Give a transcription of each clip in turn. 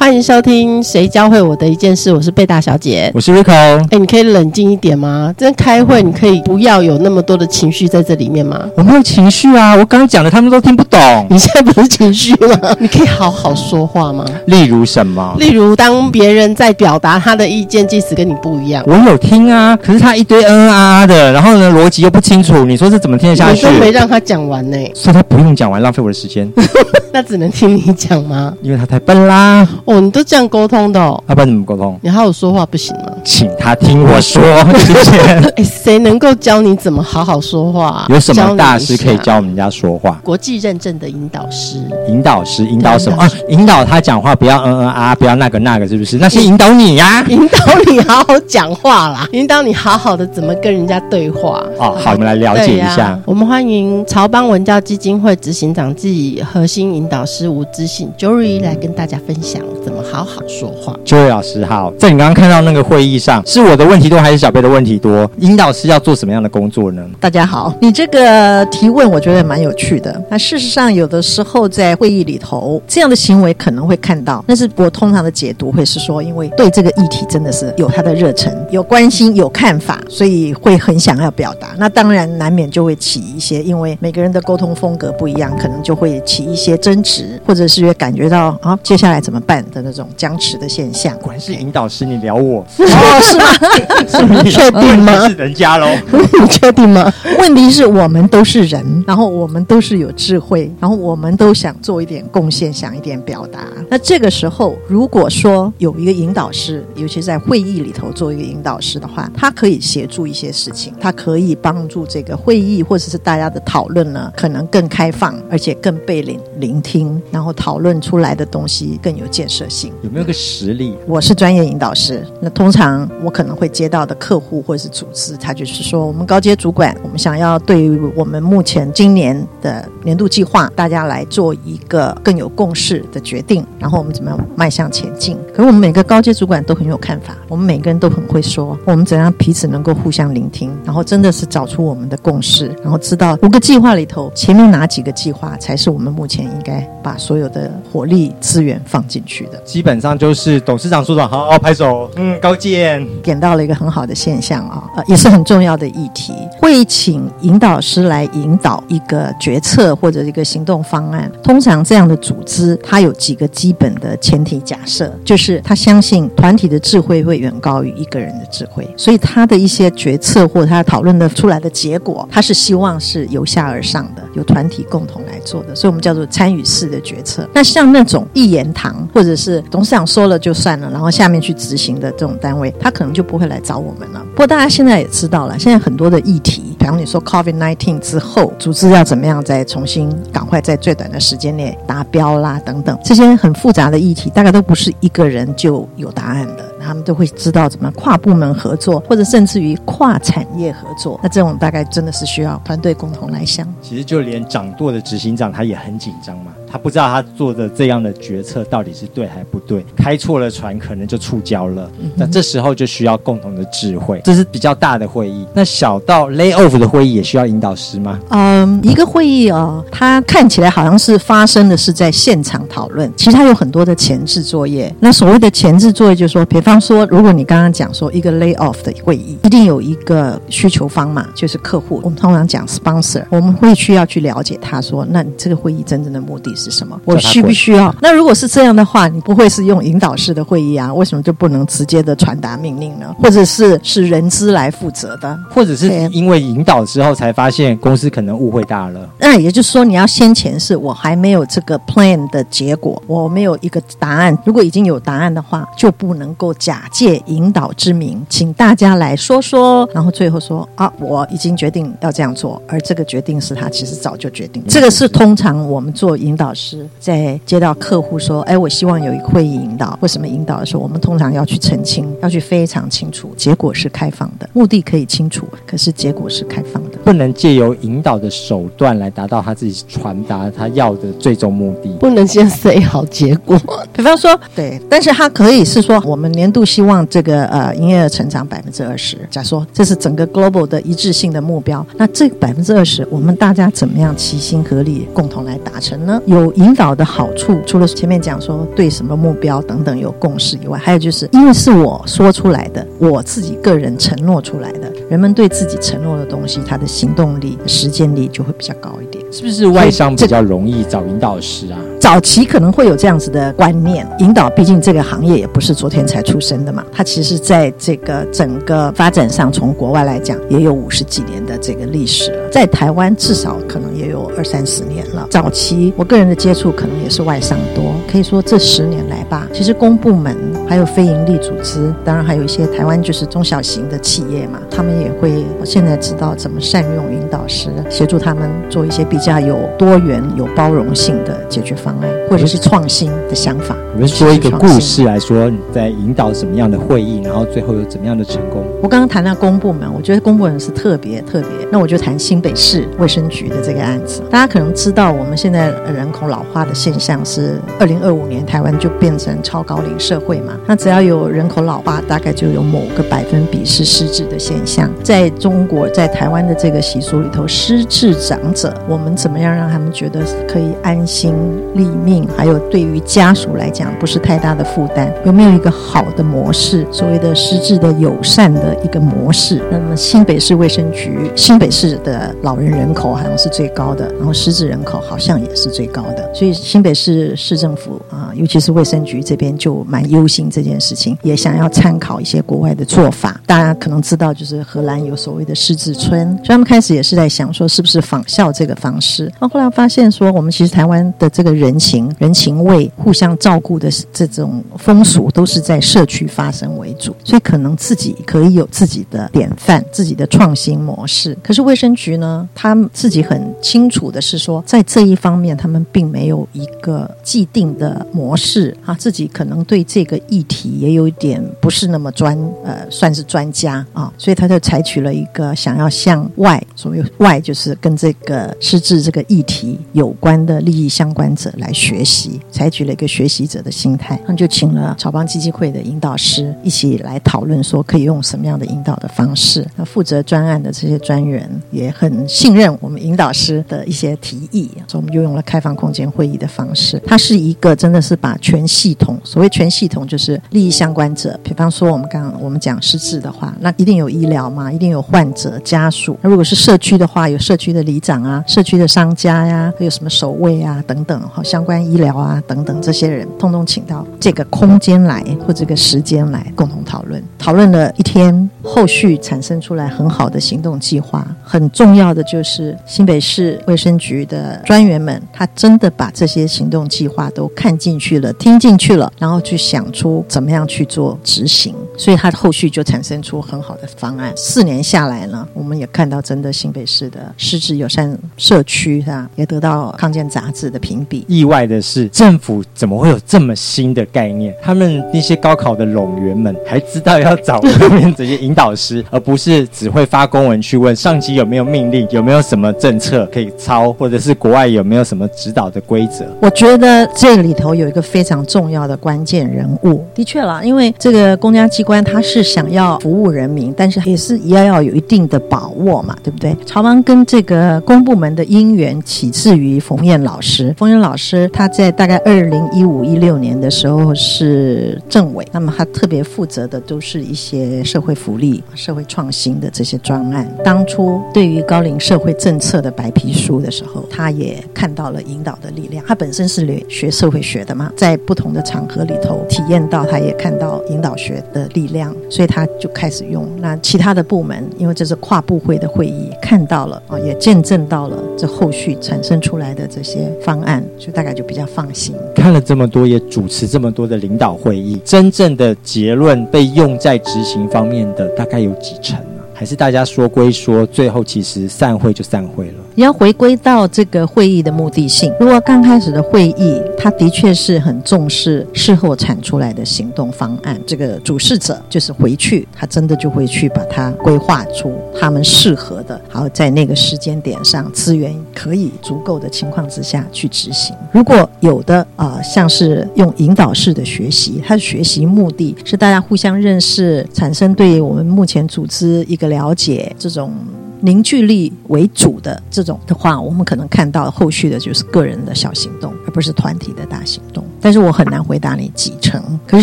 欢迎收听《谁教会我的一件事》，我是贝大小姐。我是 Rico。哎，你可以冷静一点吗？真开会，你可以不要有那么多的情绪在这里面吗？我没有情绪啊，我刚刚讲的他们都听不懂。你现在不是情绪吗？你可以好好说话吗？例如什么？例如当别人在表达他的意见，即使跟你不一样，我有听啊，可是他一堆嗯嗯啊啊的，然后呢逻辑又不清楚，你说这怎么听得下去？我都没让他讲完呢，所以他不用讲完，浪费我的时间。那只能听你讲吗？因为他太笨啦。哦，你都这样沟通的哦，要不然怎么沟通？你好好说话不行吗？请他听我说，谢谢。哎，谁能够教你怎么好好说话？啊有什么大师可以教人家说话？国际认证的引导师。引导师引导什么啊？引导他讲话，不要嗯嗯啊，不要那个那个，是不是？那是引导你呀，引导你好好讲话啦，引导你好好的怎么跟人家对话。哦，好，我们来了解一下。我们欢迎潮邦文教基金会执行长暨核心引导师吴知信 Jory 来跟大家分享怎么好好说话。Jory 老师好，在你刚刚看到那个会议上，是我的问题多还是小贝的问题多？引导师要做什么样的工作呢？大家好，你这个提问我觉得蛮有趣的。那事实上，有的时候在会议里头，这样的行为可能会看到，但是我通常的解读会是说，因为对这个议题真的是有他的热忱、有关心、有看法，所以会很想要表达。那当然难免就会起一些，因为每个人的沟通风格不一样，可能就会起一些争执，或者是感觉到啊，接下来怎么办的那种僵持的现象。果然是引导师，你聊我哦，是吗？你确定吗？是人家喽？你确定吗？问题是我们都是人，然后我们都是有智慧，然后我们都想做一点贡献，想一点表达。那这个时候，如果说有一个引导师，尤其在会议里头做一个引导师的话，他可以协助一些事情，他可以帮助这个会议或者是大家的讨论呢，可能更开放，而且更被聆聆听，然后讨论出来的东西更有建设性。有没有个实例？我是专业引导师，那通常我可能会接到的客户或者是组织，他就是说，我们高阶主管，我们想要对于我们目前今年的年度计划，大家来做一个更有共识的决定，然后我们怎么样迈向前进？可是我们每个高阶主管都很有看法，我们每个人都很会说，我们怎样彼此能够互相聆听，然后真的是找出我们的共识，然后知道五个计划里头前面哪几个计划才是我们目前应该把所有的火力资源放进去的。基本上就是董事长说长，好好拍手，嗯，高见，点到了一个很好的现象啊，呃，也是很重要的议题，会请引导师来引导一个决策或者一个行动方案。通常这样的组织，它有几个基本的前提假设，就是他相信团体的智慧会远高于一个人的智慧，所以他的一些决策或者他讨论的出来的结果，他是希望是由下而上的，由团体共同来做的，所以我们叫做参与式的决策。那像那种一言堂或者是董事长说了就算了，然后下面去执行的这种单位，他可能就不会来找我们了。不过大家现在也知道了，现在很多的议题，比方你说 COVID nineteen 之后，组织要怎么样再重新赶快在最短的时间内达标啦等等，这些很复杂的议题，大概都不是一个人就有答案的。他们都会知道怎么跨部门合作，或者甚至于跨产业合作。那这种大概真的是需要团队共同来想。其实就连掌舵的执行长他也很紧张嘛，他不知道他做的这样的决策到底是对还不对，开错了船可能就触礁了。那这时候就需要共同的智慧。这是比较大的会议，那小到 lay off 的会议也需要引导师吗？嗯，一个会议哦，它看起来好像是发生的是在现场讨论，其实它有很多的前置作业。那所谓的前置作业，就是说，比方说，如果你刚刚讲说一个 lay off 的会议，一定有一个需求方嘛，就是客户。我们通常讲 sponsor，我们会需要去了解他说，那你这个会议真正的目的是什么？我需不需要？那如果是这样的话，你不会是用引导式的会议啊？为什么就不能直接的传达命令呢？或者是是人资来负责的？或者是因为引导之后才发现公司可能误会大了？那也就是说，你要先前是我还没有这个 plan 的结果，我没有一个答案。如果已经有答案的话，就不能够假借引导之名，请大家来说说，然后最后说啊，我已经决定要这样做，而这个决定是他其实早就决定。这个是通常我们做引导师在接到客户说，哎，我希望有一个会议引导，或什么引导的时候，我们通常要去澄清，要去非常清楚，结果是开放的，目的可以清楚，可是结果是开放的。不能借由引导的手段来达到他自己传达他要的最终目的。不能先 say 好结果。比方说，对，但是他可以是说，我们年度希望这个呃营业额成长百分之二十。假说这是整个 global 的一致性的目标，那这百分之二十，我们大家怎么样齐心合力，共同来达成呢？有引导的好处，除了前面讲说对什么目标等等有共识以外，还有就是因为是我说出来的，我自己个人承诺出来的，人们对自己承诺的东西，他的行动力、实践力就会比较高一点。是不是外商比较容易找引导师啊？早期可能会有这样子的观念，引导毕竟这个行业也不是昨天才出生的嘛，它其实在这个整个发展上，从国外来讲也有五十几年的这个历史了，在台湾至少可能也有二三十年了。早期我个人的接触可能也是外商多，可以说这十年来吧，其实公部门还有非营利组织，当然还有一些台湾就是中小型的企业嘛，他们也会现在知道怎么善用引导师，协助他们做一些比较有多元、有包容性的解决方案，或者是创新的想法。我们说一个故事来说，你在引导什么样的会议，然后最后有怎么样的成功？我刚刚谈到公部门，我觉得公部门是特别特别。那我就谈新北市卫生局的这个案子。大家可能知道，我们现在人口老化的现象是二零二五年台湾就变成超高龄社会嘛？那只要有人口老化，大概就有某个百分比是失智的现象。在中国，在台湾的这个习俗里头，失智长者，我们怎么样让他们觉得可以安心立命？还有对于家属来讲，不是太大的负担？有没有一个好的模式？所谓的失智的友善的一个模式？那么新北市卫生局，新北市的老人人口好像是最高的，然后失智人口好像也是最高的。所以新北市市政府啊，尤其是卫生局这边就蛮忧心这件事情，也想要参考一些国外的做法。大家可能知道，就是荷兰有所谓的失智村，所以他们开始也是在想说，是不是仿效这个方式？那后来发现说，我们其实台湾的这个人人情、人情味、互相照顾的这种风俗，都是在社区发生为主，所以可能自己可以有自己的典范、自己的创新模式。可是卫生局呢，他自己很清楚的是说，在这一方面，他们并没有一个既定的模式啊，自己可能对这个议题也有一点不是那么专，呃，算是专家啊，所以他就采取了一个想要向外，所谓外就是跟这个失智这个议题有关的利益相关者来学习，采取了一个学习者的心态，那就请了草邦基金会的引导师一起来讨论，说可以用什么样的引导的方式。那负责专案的这些专员也很信任我们引导师的一些提议，所以我们就用了开放空间会议的方式。它是一个真的是把全系统，所谓全系统就是利益相关者，比方说我们刚刚我们讲失智的话，那一定有医疗嘛，一定有患者家属。那如果是社区的话，有社区的里长啊，社区的商家呀，还有什么守卫啊等等，哈，相关医疗啊等等这些人，通通请到这个空间来或这个时间来共同讨论。讨论了一天，后续产生出来很好的行动计划。很重要的就是新北市卫生局的专员们，他真的把这些行动计划都看进去了、听进去了，然后去想出怎么样去做执行。所以他后续就产生出很好的方案。四年下来呢，我们也看到真的新北市的失智友善社区啊，也得到康健杂志的评比。意外的是，政府怎么会有这么新的概念？他们那些高考的拢员们还知道要找后面这些引导师，而不是只会发公文去问上级有没有命令，有没有什么政策可以抄，或者是国外有没有什么指导的规则。我觉得这里头有一个非常重要的关键人物。的确啦，因为这个公家机关他是想要服务人民，但是也是也要有一定的把握嘛，对不对？朝王跟这个公部门的因缘起自于冯燕老师。冯燕老师他在大概二零一五一六年的时候是政委，那么他特别负责的都是一些社会福利、社会创新的这些专案。当初对于高龄社会政策的白皮书的时候，他也看到了引导的力量。他本身是学社会学的嘛，在不同的场合里头体验到，他也看到引导学的力量，所以他就开始用。那其他的部门，因为这是跨部会的会议，看到了啊，也见证到了这后续产生出来的这些方案，所以大概就比较放心。看了这么多，也主持这么多的领导会议，真正的结论被用在执行方面的，大概有几成呢？还是大家说归说，最后其实散会就散会了？你要回归到这个会议的目的性。如果刚开始的会议，他的确是很重视事后产出来的行动方案，这个主事者就是回去，他真的就会去把它规划出他们适合的，好在那个时间点上资源可以足够的情况之下去执行。如果有的啊、像是用引导式的学习，它的学习目的是大家互相认识，产生对我们目前组织一个了解，这种。凝聚力为主的这种的话，我们可能看到后续的就是个人的小行动，而不是团体的大行动。但是我很难回答你几成。可是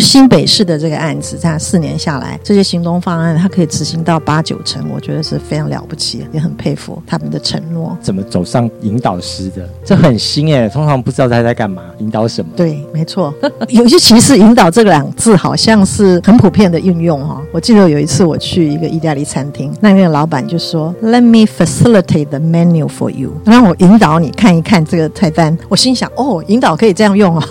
新北市的这个案子，在四年下来，这些行动方案它可以执行到八九成，我觉得是非常了不起，也很佩服他们的承诺。怎么走上引导师的？这很新哎，通常不知道他在干嘛，引导什么。对，没错。有些其实“引导”这两个字好像是很普遍的运用哈、哦。我记得有一次我去一个意大利餐厅，那个老板就说：“Let me facilitate the menu for you，让我引导你看一看这个菜单。”我心想：“哦，引导可以这样用啊！”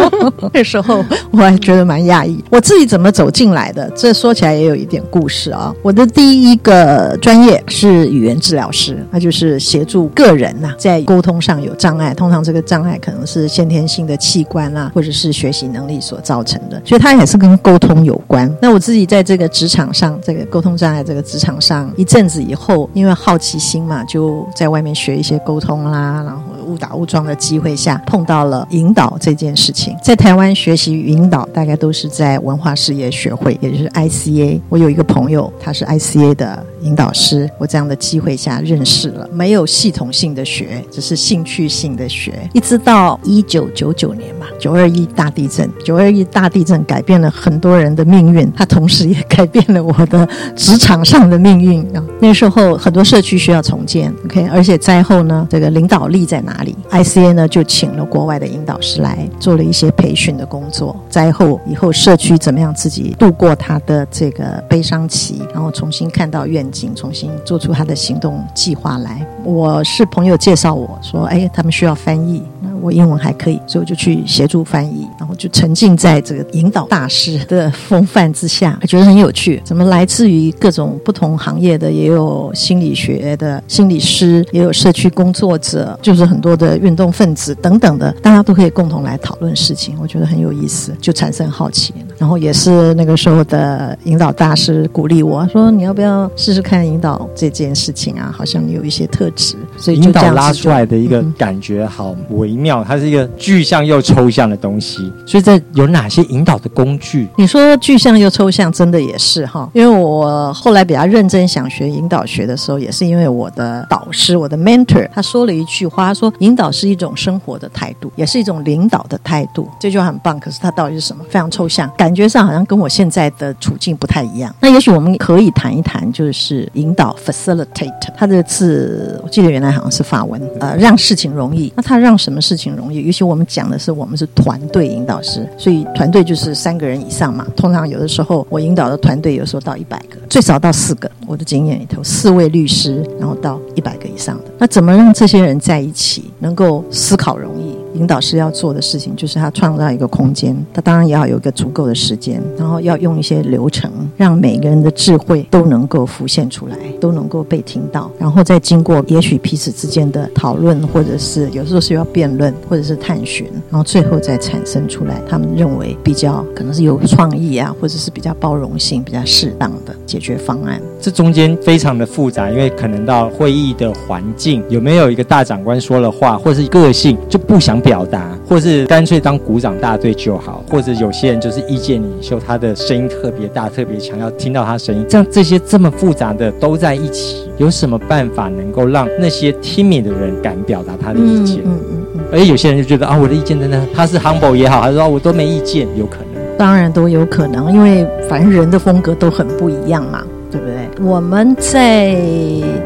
那时候我还觉得蛮讶异。我自己怎么走进来的？这说起来也有一点故事啊。我的第一个专业是语言治疗师，那就是协助个人呐、在沟通上有障碍。通常这个障碍可能是先天性的器官啊，或者是学习能力所造成的，所以它也是跟沟通有关。那我自己在这个职场上，这个沟通障碍这个职场上一阵子以后，因为好奇心嘛，就在外面学一些沟通啦，然后误打误撞的机会下碰到了引导这件事情。在台湾学习引导，大概都是在文化事业学会，也就是 ICA。我有一个朋友，他是 ICA 的引导师，我这样的机会下认识了，没有系统性的学，只是兴趣性的学，一直到一九九九年嘛，九二一大地震，九二一大地震改变了很多人的命运，它同时也改变了我的职场上的命运啊。那时候很多社区需要重建，OK，而且灾后呢，这个领导力在哪里？ICA 呢就请了国外的引导师来做了一些培训的工作。灾后以后社区怎么样自己度过他的这个悲伤期，然后重新看到愿请，重新做出他的行动计划来。我是朋友介绍我说，哎，他们需要翻译，那我英文还可以，所以我就去协助翻译，然后就沉浸在这个引导大师的风范之下，觉得很有趣。怎么来自于各种不同行业的，也有心理学的心理师，也有社区工作者，就是很多的运动分子等等的，大家都可以共同来讨论事情，我觉得很有意思，就产生好奇。然后也是那个时候的引导大师鼓励我说：“你要不要试试看引导这件事情啊？好像你有一些特质。”所以就引导拉出来的一个嗯感觉好微妙，它是一个具象又抽象的东西。所以在有哪些引导的工具？你说具象又抽象，真的也是哈。因为我后来比较认真想学引导学的时候，也是因为我的导师，我的 mentor，他说了一句话，他说引导是一种生活的态度，也是一种领导的态度。这句话很棒，可是它到底是什么？非常抽象，感觉上好像跟我现在的处境不太一样。那也许我们可以谈一谈，就是是引导 facilitate，它这个字我记得原来好像是法文，呃，让事情容易。那它让什么事情容易？尤其我们讲的是我们是团队引导师，所以团队就是三个人以上嘛。通常有的时候我引导的团队有时候到一百个，最少到四个。我的经验里头，四位律师，然后到一百个以上的。那怎么让这些人在一起能够思考容易？引导师要做的事情就是他创造一个空间，他当然也要有一个足够的时间，然后要用一些流程，让每个人的智慧都能够浮现出来，都能够被听到，然后再经过也许彼此之间的讨论，或者是有时候是要辩论，或者是探寻，然后最后再产生出来他们认为比较可能是有创意啊，或者是比较包容性、比较适当的解决方案。这中间非常的复杂，因为可能到会议的环境有没有一个大长官说了话，或者是个性就不想表达，或是干脆当鼓掌大队就好，或者有些人就是意见领袖，他的声音特别大、特别强，要听到他声音。这样这些这么复杂的都在一起，有什么办法能够让那些听你的人敢表达他的意见？嗯嗯嗯，而且有些人就觉得啊，我的意见真的，他是 humble 也好，还是说、啊、我都没意见，有可能。当然都有可能，因为反正人的风格都很不一样嘛。对不对？我们在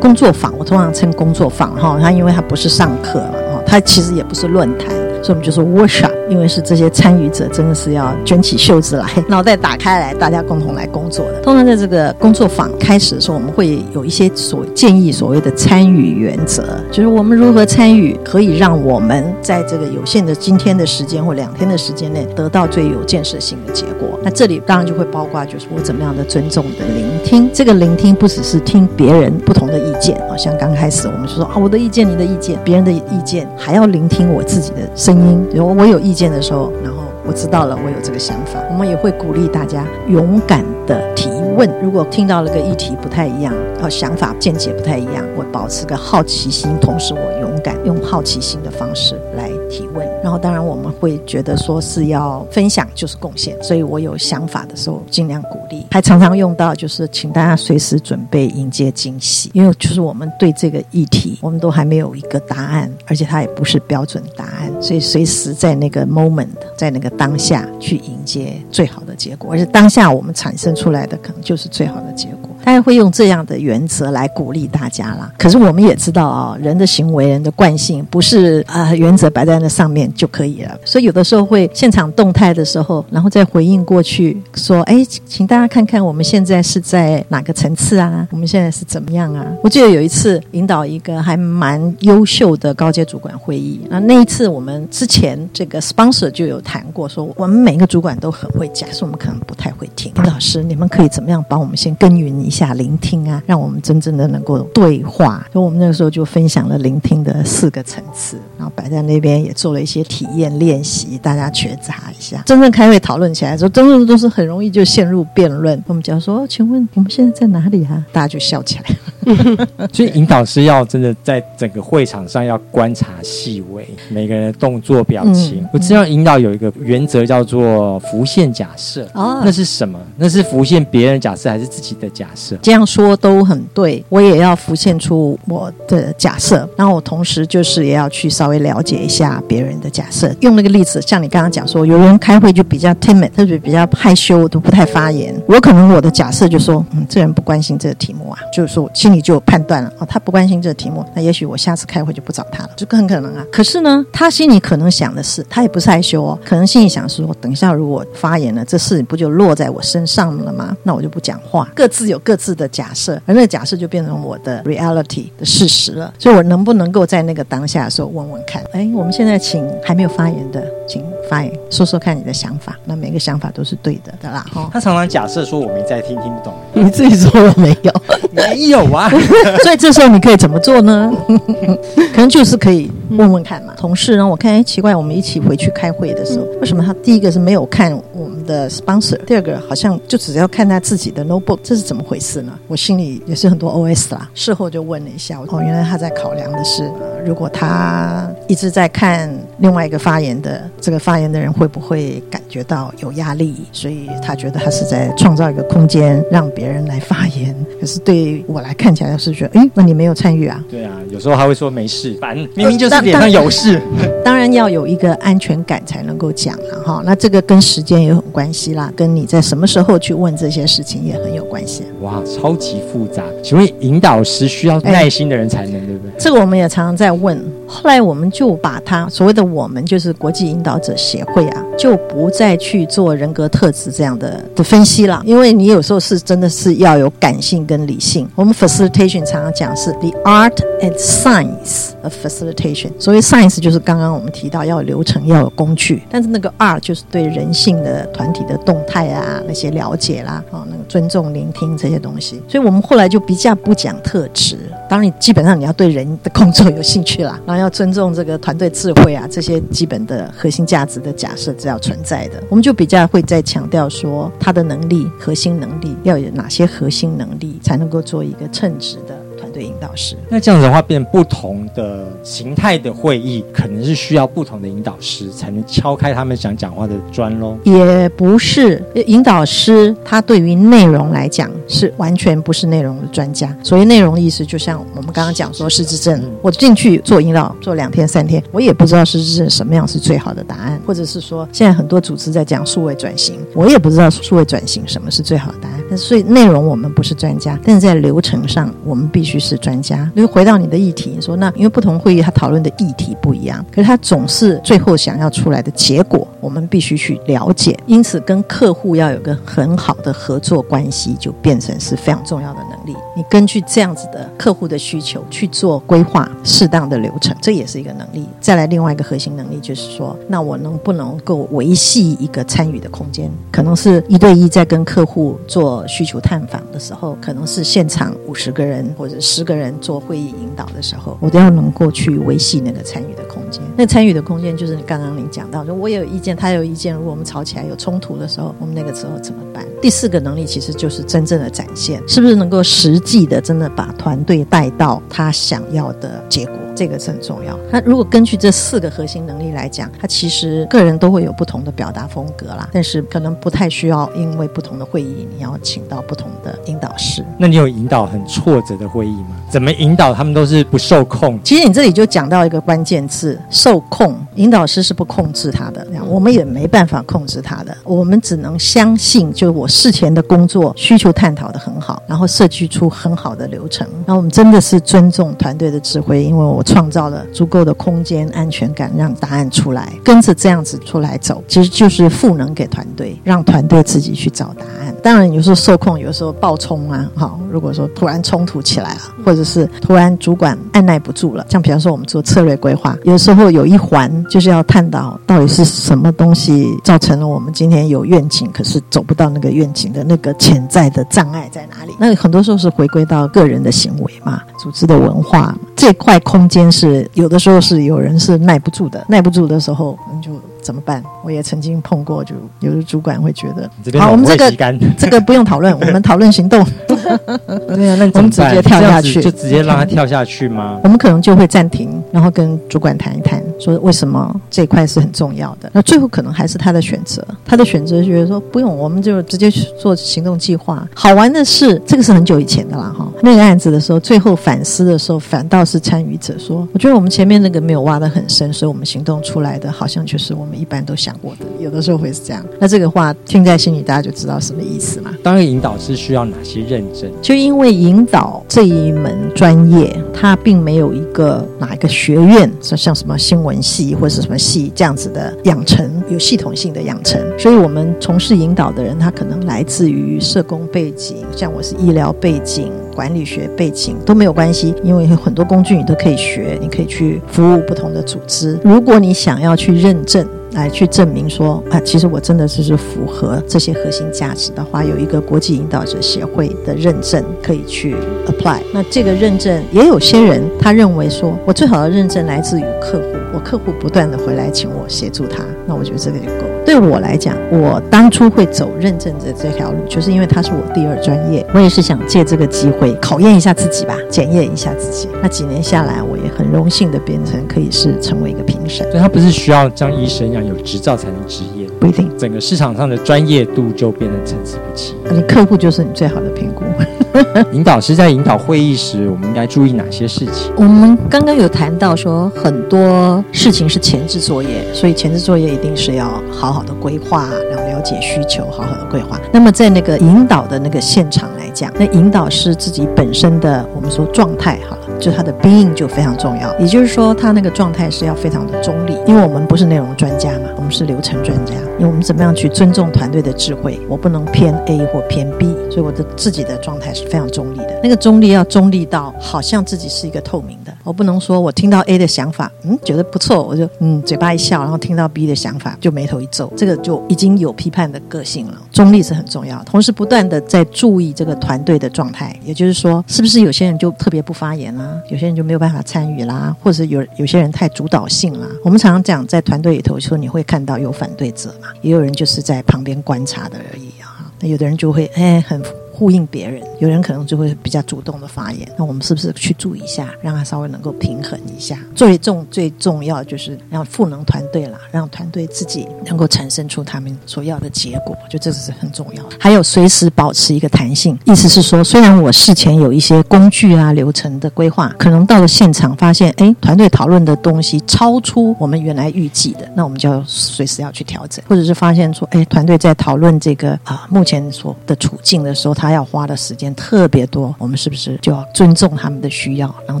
工作坊，我通常称工作坊哈，它因为它不是上课嘛，哈，它其实也不是论坛，所以我们就说 workshop，因为是这些参与者真的是要卷起袖子来，脑袋打开来，大家共同来工作的。通常在这个工作坊开始的时候，我们会有一些所建议所谓的参与原则，就是我们如何参与，可以让我们在这个有限的今天的时间或两天的时间内得到最有建设性的结果。那这里当然就会包括，就是我怎么样的尊重的聆听。这个聆听不只是听别人不同的意见啊，像刚开始我们就说啊，我的意见、你的意见、别人的意见，还要聆听我自己的声音。如果我有意见的时候，然后我知道了，我有这个想法，我们也会鼓励大家勇敢的提问。如果听到了个议题不太一样，然后想法见解不太一样，我保持个好奇心，同时我勇敢用好奇心的方式来提问。然后当然我们会觉得说是要分享就是贡献，所以我有想法的时候尽量鼓励。还常常用到就是请大家随时准备迎接惊喜，因为就是我们对这个议题我们都还没有一个答案，而且它也不是标准答案，所以随时在那个 moment，在那个当下去迎接最好的结果，而且当下我们产生出来的可能就是最好的结果。大家会用这样的原则来鼓励大家啦。可是我们也知道啊、人的行为、人的惯性不是啊、原则摆在那上面就可以了。所以有的时候会现场动态的时候，然后再回应过去说：“哎，请大家看看我们现在是在哪个层次啊？我们现在是怎么样啊？”我记得有一次引导一个还蛮优秀的高阶主管会议，那那一次我们之前这个 sponsor 就有谈过，说我们每一个主管都很会讲，可是我们可能不太会听。引导师，你们可以怎么样帮我们先耕耘一下聆听啊，让我们真正的能够对话。所以我们那个时候就分享了聆听的四个层次，然后摆在那边也做了一些体验练习，大家觉察一下。真正开会讨论起来的时候，真正都是很容易就陷入辩论。我们讲说，哦请问我们现在在哪里啊？大家就笑起来。所以引导师要真的在整个会场上要观察细微，每个人的动作表情。嗯我知道引导有一个原则叫做浮现假设，哦那是什么？那是浮现别人的假设还是自己的假设？这样说都很对，我也要浮现出我的假设，然后我同时就是也要去稍微了解一下别人的假设。用那个例子，像你刚刚讲说，有人开会就比较 timid，特别比较害羞，都不太发言。我可能我的假设就说，嗯，这人不关心这个题目啊，就是说我心里就有判断了，哦，他不关心这个题目，那也许我下次开会就不找他了，这个很可能啊。可是呢，他心里可能想的是，他也不是害羞哦，可能心里想是说，等一下如果发言了，这事不就落在我身上了吗？那我就不讲话。各自有各自的假设，而那个假设就变成我的 reality 的事实了。所以我能不能够在那个当下的时候问问看？哎，我们现在请还没有发言的，请发言，说说看你的想法。那每个想法都是对的的啦，哈、他常常假设说我没在听，听不懂。你自己说了没有？没有啊，所以这时候你可以怎么做呢？可能就是可以问问看嘛。同事让，我看哎奇怪，我们一起回去开会的时候，为什么他第一个是没有看我们的 sponsor，第二个好像就只要看他自己的 notebook，这是怎么回事呢？我心里也是很多 OS 啦。事后就问了一下，哦，原来他在考量的是，呃如果他一直在看另外一个发言的这个发言的人会不会感觉到有压力，所以他觉得他是在创造一个空间让别人来发言。可是对我来看起来是觉得，哎，那你没有参与啊？对啊，有时候他会说没事，烦，明明就是脸上有事。当然要有一个安全感才能够讲了哈。那这个跟时间也很关系啦，跟你在什么时候去问这些事情也很有关系。哇，超级复杂。请问引导师需要耐心的人才能，对不对？这个我们也常常在问。后来我们就把它所谓的我们就是国际引导者协会啊，就不再去做人格特质这样的的分析了，因为你有时候是真的是要有感性跟理性。我们 facilitation 常常讲是 the art and science of facilitation。所谓 science 就是刚刚我们提到要有流程，要有工具，但是那个 art 就是对人性的团体的动态啊那些了解啦，哦，那个尊重、聆听这些东西。所以我们后来就比较不讲特质。当然，你基本上你要对人的工作有兴趣啦，然后要尊重这个团队智慧啊，这些基本的核心价值的假设是要存在的。我们就比较会在强调说，他的能力、核心能力要有哪些核心能力，才能够做一个称职的团队引导师。那这样子的话，变不同的形态的会议，可能是需要不同的引导师才能敲开他们想讲话的砖喽。也不是引导师，他对于内容来讲是完全不是内容的专家。所以内容的意思，就像我们刚刚讲说失智症，我进去做引导做两天三天，我也不知道失智症什么样是最好的答案，或者是说现在很多组织在讲数位转型，我也不知道数位转型什么是最好的答案。所以内容我们不是专家，但是在流程上我们必须是专家。因为回到你的议题，你说那因为不同会议他讨论的议题不一样，可是他总是最后想要出来的结果，我们必须去了解。因此，跟客户要有个很好的合作关系，就变成是非常重要的能力。你根据这样子的客户的需求去做规划，适当的流程，这也是一个能力。再来另外一个核心能力就是说，那我能不能够维系一个参与的空间？可能是一对一在跟客户做需求探访的时候，可能是现场五十个人或者十个人做会议引导的时候，我都要能够去维系那个参与的空间。那参与的空间就是你刚刚您讲到，说我有意见，他有意见，如果我们吵起来有冲突的时候，我们那个时候怎么办？第四个能力其实就是真正的展现，是不是能够实际的真的把团队带到他想要的结果？这个是很重要。那如果根据这四个核心能力来讲，他其实个人都会有不同的表达风格啦，但是可能不太需要因为不同的会议，你要请到不同的引导师。那你有引导很挫折的会议吗？怎么引导他们都是不受控？其实你这里就讲到一个关键字：受控。引导师是不控制他的，我们也没办法控制他的，我们只能相信，就是我事前的工作需求探讨的很好，然后设计出很好的流程。那我们真的是尊重团队的智慧，因为我创造了足够的空间、安全感，让答案出来，跟着这样子出来走，其实就是赋能给团队，让团队自己去找答案。当然，有时候受控，有时候暴冲啊，好，如果说突然冲突起来了，或者是突然主管按耐不住了，像比方说我们做策略规划，有时候有一环。就是要探讨到底是什么东西造成了我们今天有愿景，可是走不到那个愿景的那个潜在的障碍在哪里？那很多时候是回归到个人的行为嘛，组织的文化这块空间是有的时候是有人是耐不住的，耐不住的时候你就。怎么办？我也曾经碰过，就有的主管会觉得，好，我们这个 这个不用讨论，我们讨论行动。对啊，那我们直接跳下去，就直接让他跳下去吗？我们可能就会暂停，然后跟主管谈一谈，说为什么这块是很重要的。那最后可能还是他的选择，他的选择觉得说不用，我们就直接去做行动计划。好玩的是，这个是很久以前的啦，哈。那个案子的时候，最后反思的时候，反倒是参与者说，我觉得我们前面那个没有挖得很深，所以我们行动出来的好像就是我们。我们一般都想过的，有的时候会是这样。那这个话听在心里，大家就知道什么意思嘛。当个引导师需要哪些认证？就因为引导这一门专业，它并没有一个哪一个学院，说像什么新闻系或者是什么系这样子的养成，有系统性的养成。所以我们从事引导的人，他可能来自于社工背景，像我是医疗背景、管理学背景都没有关系，因为有很多工具你都可以学，你可以去服务不同的组织。如果你想要去认证。来去证明说啊，其实我真的就是符合这些核心价值的话，有一个国际引导者协会的认证可以去 apply。那这个认证也有些人他认为说，我最好的认证来自于客户，我客户不断的回来请我协助他，那我觉得这个就够。对我来讲，我当初会走认证的这条路，就是因为它是我第二专业，我也是想借这个机会考验一下自己吧，检验一下自己。那几年下来，我也很荣幸的变成可以是成为一个评审。所以他不是需要像医生一样有执照才能执业，不一定，整个市场上的专业度就变得参差不齐。你客户就是你最好的评估。引导师在引导会议时，我们应该注意哪些事情？我们刚刚有谈到说，很多事情是前置作业，所以前置作业一定是要好好的规划，然后了解需求，好好的规划。那么在那个引导的那个现场来那引导是自己本身的我们说状态好了，就他的 being 就非常重要。也就是说，他那个状态是要非常的中立，因为我们不是内容专家嘛，们是流程专家，因为我们怎么样去尊重团队的智慧，我不能偏 A 或偏 B，所以我的自己的状态。是非常中立的，那个中立要中立到好像自己是一个透明的。我不能说我听到 A 的想法，嗯，觉得不错，我就嗯嘴巴一笑，然后听到 B 的想法就眉头一皱，这个就已经有批判的个性了。中立是很重要，同时不断的在注意这个团队的状态，也就是说，是不是有些人就特别不发言啦，有些人就没有办法参与啦，或者有有些人太主导性啦。我们常常讲，在团队里头说你会看到有反对者嘛，也有人就是在旁边观察的而已啊。那有的人就会哎很。呼应别人，有人可能就会比较主动的发言。那我们是不是去注意一下，让他稍微能够平衡一下？最重最重要就是让赋能团队啦，让团队自己能够产生出他们所要的结果，就这个是很重要。还有随时保持一个弹性，意思是说，虽然我事前有一些工具啊、流程的规划，可能到了现场发现，哎，团队讨论的东西超出我们原来预计的，那我们就要随时要去调整，或者是发现说，哎，团队在讨论这个啊目前所的处境的时候，他他要花的时间特别多，我们是不是就要尊重他们的需要，然后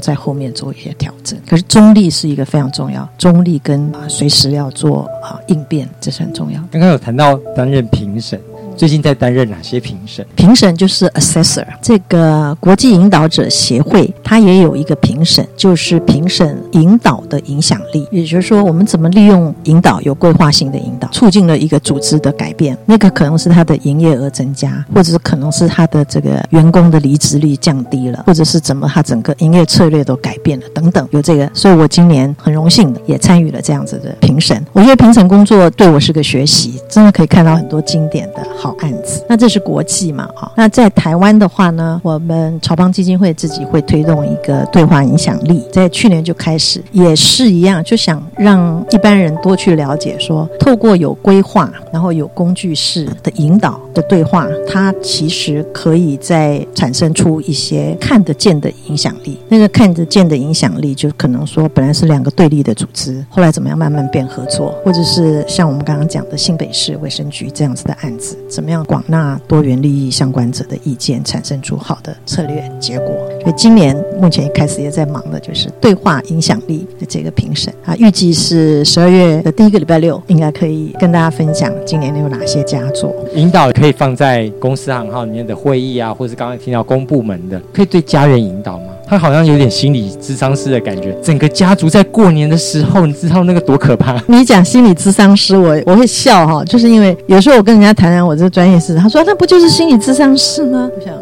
在后面做一些调整？可是中立是一个非常重要，中立跟啊随时要做啊应变，这是很重要。刚刚有谈到担任评审。最近在担任哪些评审？评审就是 assessor，这个国际引导者协会，它也有一个评审，就是评审引导的影响力。也就是说，我们怎么利用引导，有规划性的引导，促进了一个组织的改变。那个可能是它的营业额增加，或者是可能是它的这个员工的离职率降低了，或者是怎么它整个营业策略都改变了等等。有这个，所以我今年很荣幸的也参与了这样子的评审。我觉得评审工作对我是个学习，真的可以看到很多经典的好。案子，那这是国际嘛？哈，那在台湾的话呢，我们朝邦基金会自己会推动一个对话影响力，在去年就开始，也是一样，就想让一般人多去了解，说透过有规划，然后有工具式的引导的对话，它其实可以再产生出一些看得见的影响力。那个看得见的影响力，就可能说本来是两个对立的组织，后来怎么样慢慢变合作，或者是像我们刚刚讲的新北市卫生局这样子的案子。怎么样广纳多元利益相关者的意见，产生出好的策略结果？所以今年目前一开始也在忙的就是对话影响力的这个评审啊，预计是十二月的第一个礼拜六，应该可以跟大家分享今年有哪些佳作。引导可以放在公司行号里面的会议啊，或是刚刚听到公部门的，可以对家人引导吗？他好像有点心理智商师的感觉，整个家族在过年的时候，你知道那个多可怕？你讲心理智商师，我我会笑哈，就是因为有时候我跟人家谈谈我这个专业事，他说那不就是心理智商师吗？我想。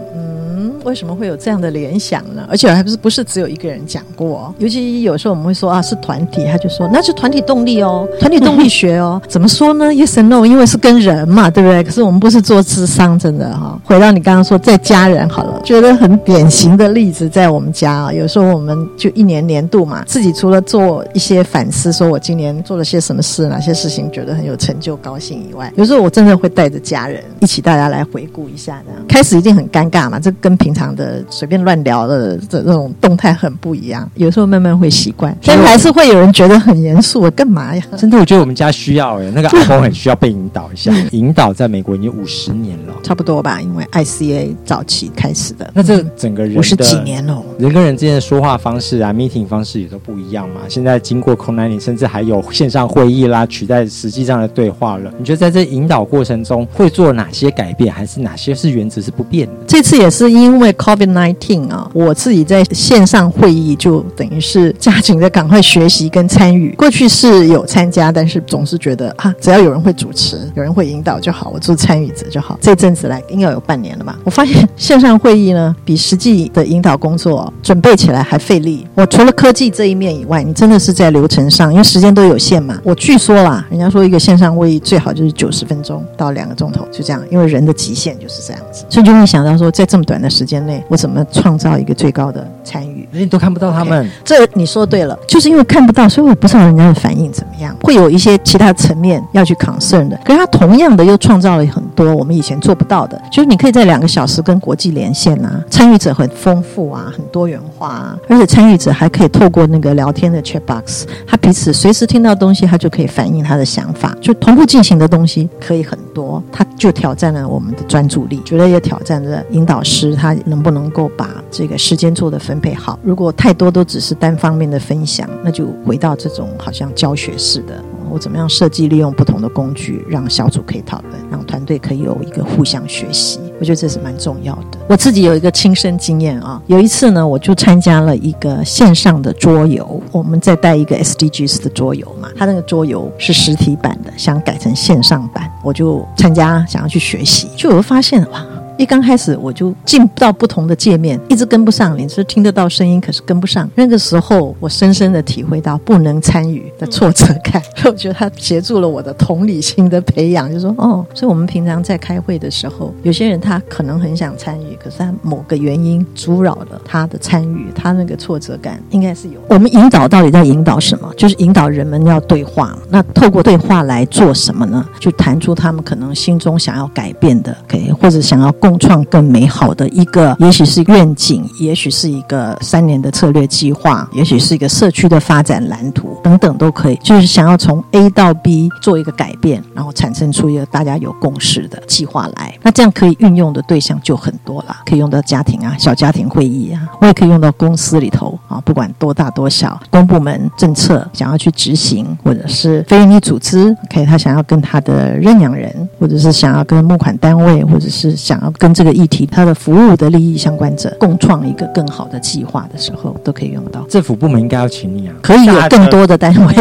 为什么会有这样的联想呢？而且还不是不是只有一个人讲过，尤其有时候我们会说啊是团体，他就说那是团体动力哦，团体动力学哦，怎么说呢？Yes and no，因为是跟人嘛，对不对？可是我们不是做智商，真的哈。回到你刚刚说在家人好了，觉得很典型的例子在我们家啊。有时候我们就一年年度嘛，自己除了做一些反思，说我今年做了些什么事，哪些事情觉得很有成就、高兴以外，有时候我真的会带着家人一起，大家来回顾一下。这样开始一定很尴尬嘛，这跟平常的随便乱聊的这这种动态很不一样，有时候慢慢会习惯，但还是会有人觉得很严肃。我干嘛呀？真的，我觉得我们家需要哎，那个阿公很需要被引导一下。引导在美国已经五十年了，差不多吧，因为 ICA 早期开始的。那这整个人五十几年了，人跟人之间的说话方式啊，meeting 方式也都不一样嘛。现在经过 c o n a n 甚至还有线上会议啦，取代实际上的对话了。你觉得在这引导过程中会做哪些改变，还是哪些是原则是不变的？这次也是因为 COVID。nineteen 啊，我自己在线上会议就等于是加紧的赶快学习跟参与。过去是有参加，但是总是觉得啊，只要有人会主持，有人会引导就好，我做参与者就好。这阵子来应该有半年了吧？我发现线上会议呢，比实际的引导工作准备起来还费力。我除了科技这一面以外，你真的是在流程上，因为时间都有限嘛。我据说啦，人家说一个线上会议最好就是九十分钟到两个钟头，就这样，因为人的极限就是这样子。所以就会想到说，在这么短的时间内，我。怎么创造一个最高的参与？你都看不到他们，这你说对了，就是因为看不到，所以我不知道人家的反应怎么样。会有一些其他层面要去 concern 的，可是他同样的又创造了很多我们以前做不到的。就是你可以在两个小时跟国际连线啊，参与者很丰富啊，很多元化啊，而且参与者还可以透过那个聊天的 chat box，他彼此随时听到东西，他就可以反映他的想法，就同步进行的东西可以很多，他就挑战了我们的专注力，觉得也挑战了引导师他能不能。够把这个时间做的分配好。如果太多都只是单方面的分享，那就回到这种好像教学式的。我怎么样设计利用不同的工具，让小组可以讨论，让团队可以有一个互相学习？我觉得这是蛮重要的。我自己有一个亲身经验啊，有一次呢，我就参加了一个线上的桌游，我们在带一个 SDGs 的桌游嘛，它那个桌游是实体版的，想改成线上版，我就参加，想要去学习，就我发现哇。一刚开始我就进不到不同的界面，一直跟不上。你是听得到声音，可是跟不上。那个时候，我深深的体会到不能参与的挫折感。我觉得他协助了我的同理心的培养，就说哦，所以我们平常在开会的时候，有些人他可能很想参与，可是他某个原因阻扰了他的参与，他那个挫折感应该是有。我们引导到底在引导什么？就是引导人们要对话。那透过对话来做什么呢？去谈出他们可能心中想要改变的，OK，或者想要共共创更美好的一个，也许是愿景，也许是一个三年的策略计划，也许是一个社区的发展蓝图等等都可以。就是想要从 A 到 B 做一个改变，然后产生出一个大家有共识的计划来。那这样可以运用的对象就很多了，可以用到家庭啊，小家庭会议啊，我也可以用到公司里头啊，不管多大多小，公部门政策想要去执行，或者是非营利组织，OK，他想要跟他的认养人，或者是想要跟募款单位，或者是想要跟这个议题它的服务的利益相关者共创一个更好的计划的时候，都可以用到。政府部门应该要请你啊，可以有更多的单位。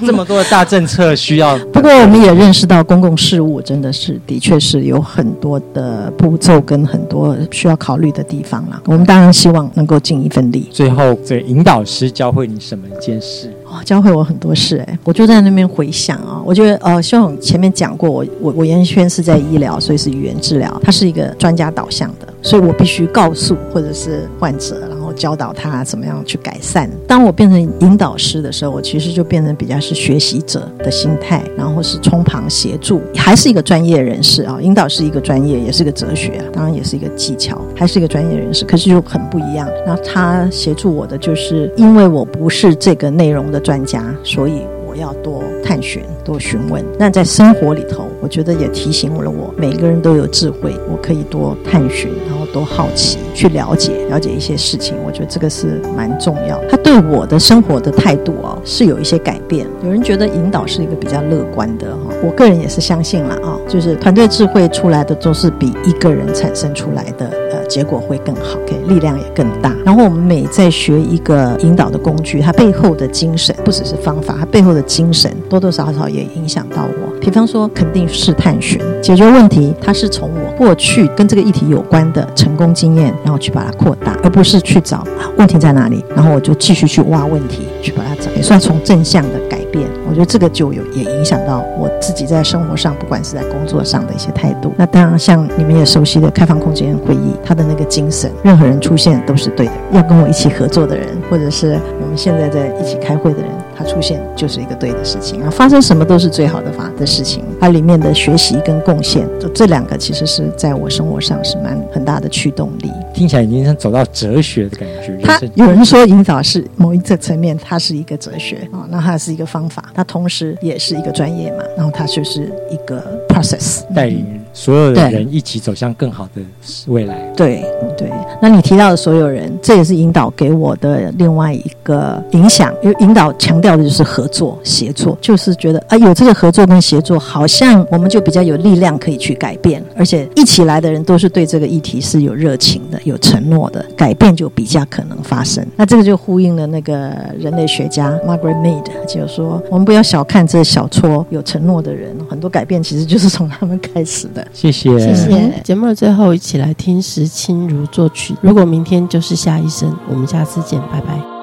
这么多的大政策需要。不过我们也认识到，公共事务真的是的确是有很多的步骤跟很多需要考虑的地方了。我们当然希望能够尽一份力。最后，这引导师教会你什么一件事？哦，教会我很多事哎，我就在那边回想啊，我觉得呃，希望前面讲过，我我我原先是在医疗，所以是语言治疗，他是一个专家导向的，所以我必须告诉或者是患者，然教导他怎么样去改善。当我变成引导师的时候，我其实就变成比较是学习者的心态，然后是从旁协助，还是一个专业人士啊。引导是一个专业，也是一个哲学，当然也是一个技巧，还是一个专业人士，可是就很不一样。然后他协助我的，就是因为我不是这个内容的。专家，所以我要多探寻、多询问。那在生活里头，我觉得也提醒了我，每个人都有智慧，我可以多探寻，多好奇，去了解、了解一些事情。我觉得这个是蛮重要。他对我的生活的态度哦，是有一些改变。有人觉得引导是一个比较乐观的哈，我个人也是相信了啊，就是团队智慧出来的都是比一个人产生出来的呃。结果会更好，OK，力量也更大。然后我们每在学一个引导的工具，它背后的精神不只是方法，它背后的精神多多少少也影响到我。比方说，肯定是探寻解决问题，它是从我过去跟这个议题有关的成功经验，然后去把它扩大，而不是去找问题在哪里，然后我就继续去挖问题，去把它找，也算从正向的改变。我觉得这个就有也影响到我自己在生活上，不管是在工作上的一些态度。那当然，像你们也熟悉的开放空间会议，它的那个精神，任何人出现都是对的。要跟我一起合作的人，或者是我们现在在一起开会的人。它出现就是一个对的事情啊，发生什么都是最好的法的事情。它里面的学习跟贡献，就这两个其实是在我生活上是蛮很大的驱动力。听起来已经是走到哲学的感觉。它有人说引导是某一个层面，它是一个哲学啊，那它是一个方法，它同时也是一个专业嘛，然后它就是一个 process 带领所有的人一起走向更好的未来。对对，那你提到的所有人，这也是引导给我的另外一个影响，因为引导强调。的就是合作协作，就是觉得啊，有这个合作跟协作，好像我们就比较有力量可以去改变，而且一起来的人都是对这个议题是有热情的、有承诺的，改变就比较可能发生。那这个就呼应了那个人类学家 Margaret Mead，就是说，我们不要小看这小撮有承诺的人，很多改变其实就是从他们开始的。谢谢，谢谢。节目的最后，一起来听石清如作曲。如果明天就是下一生，我们下次见，拜拜。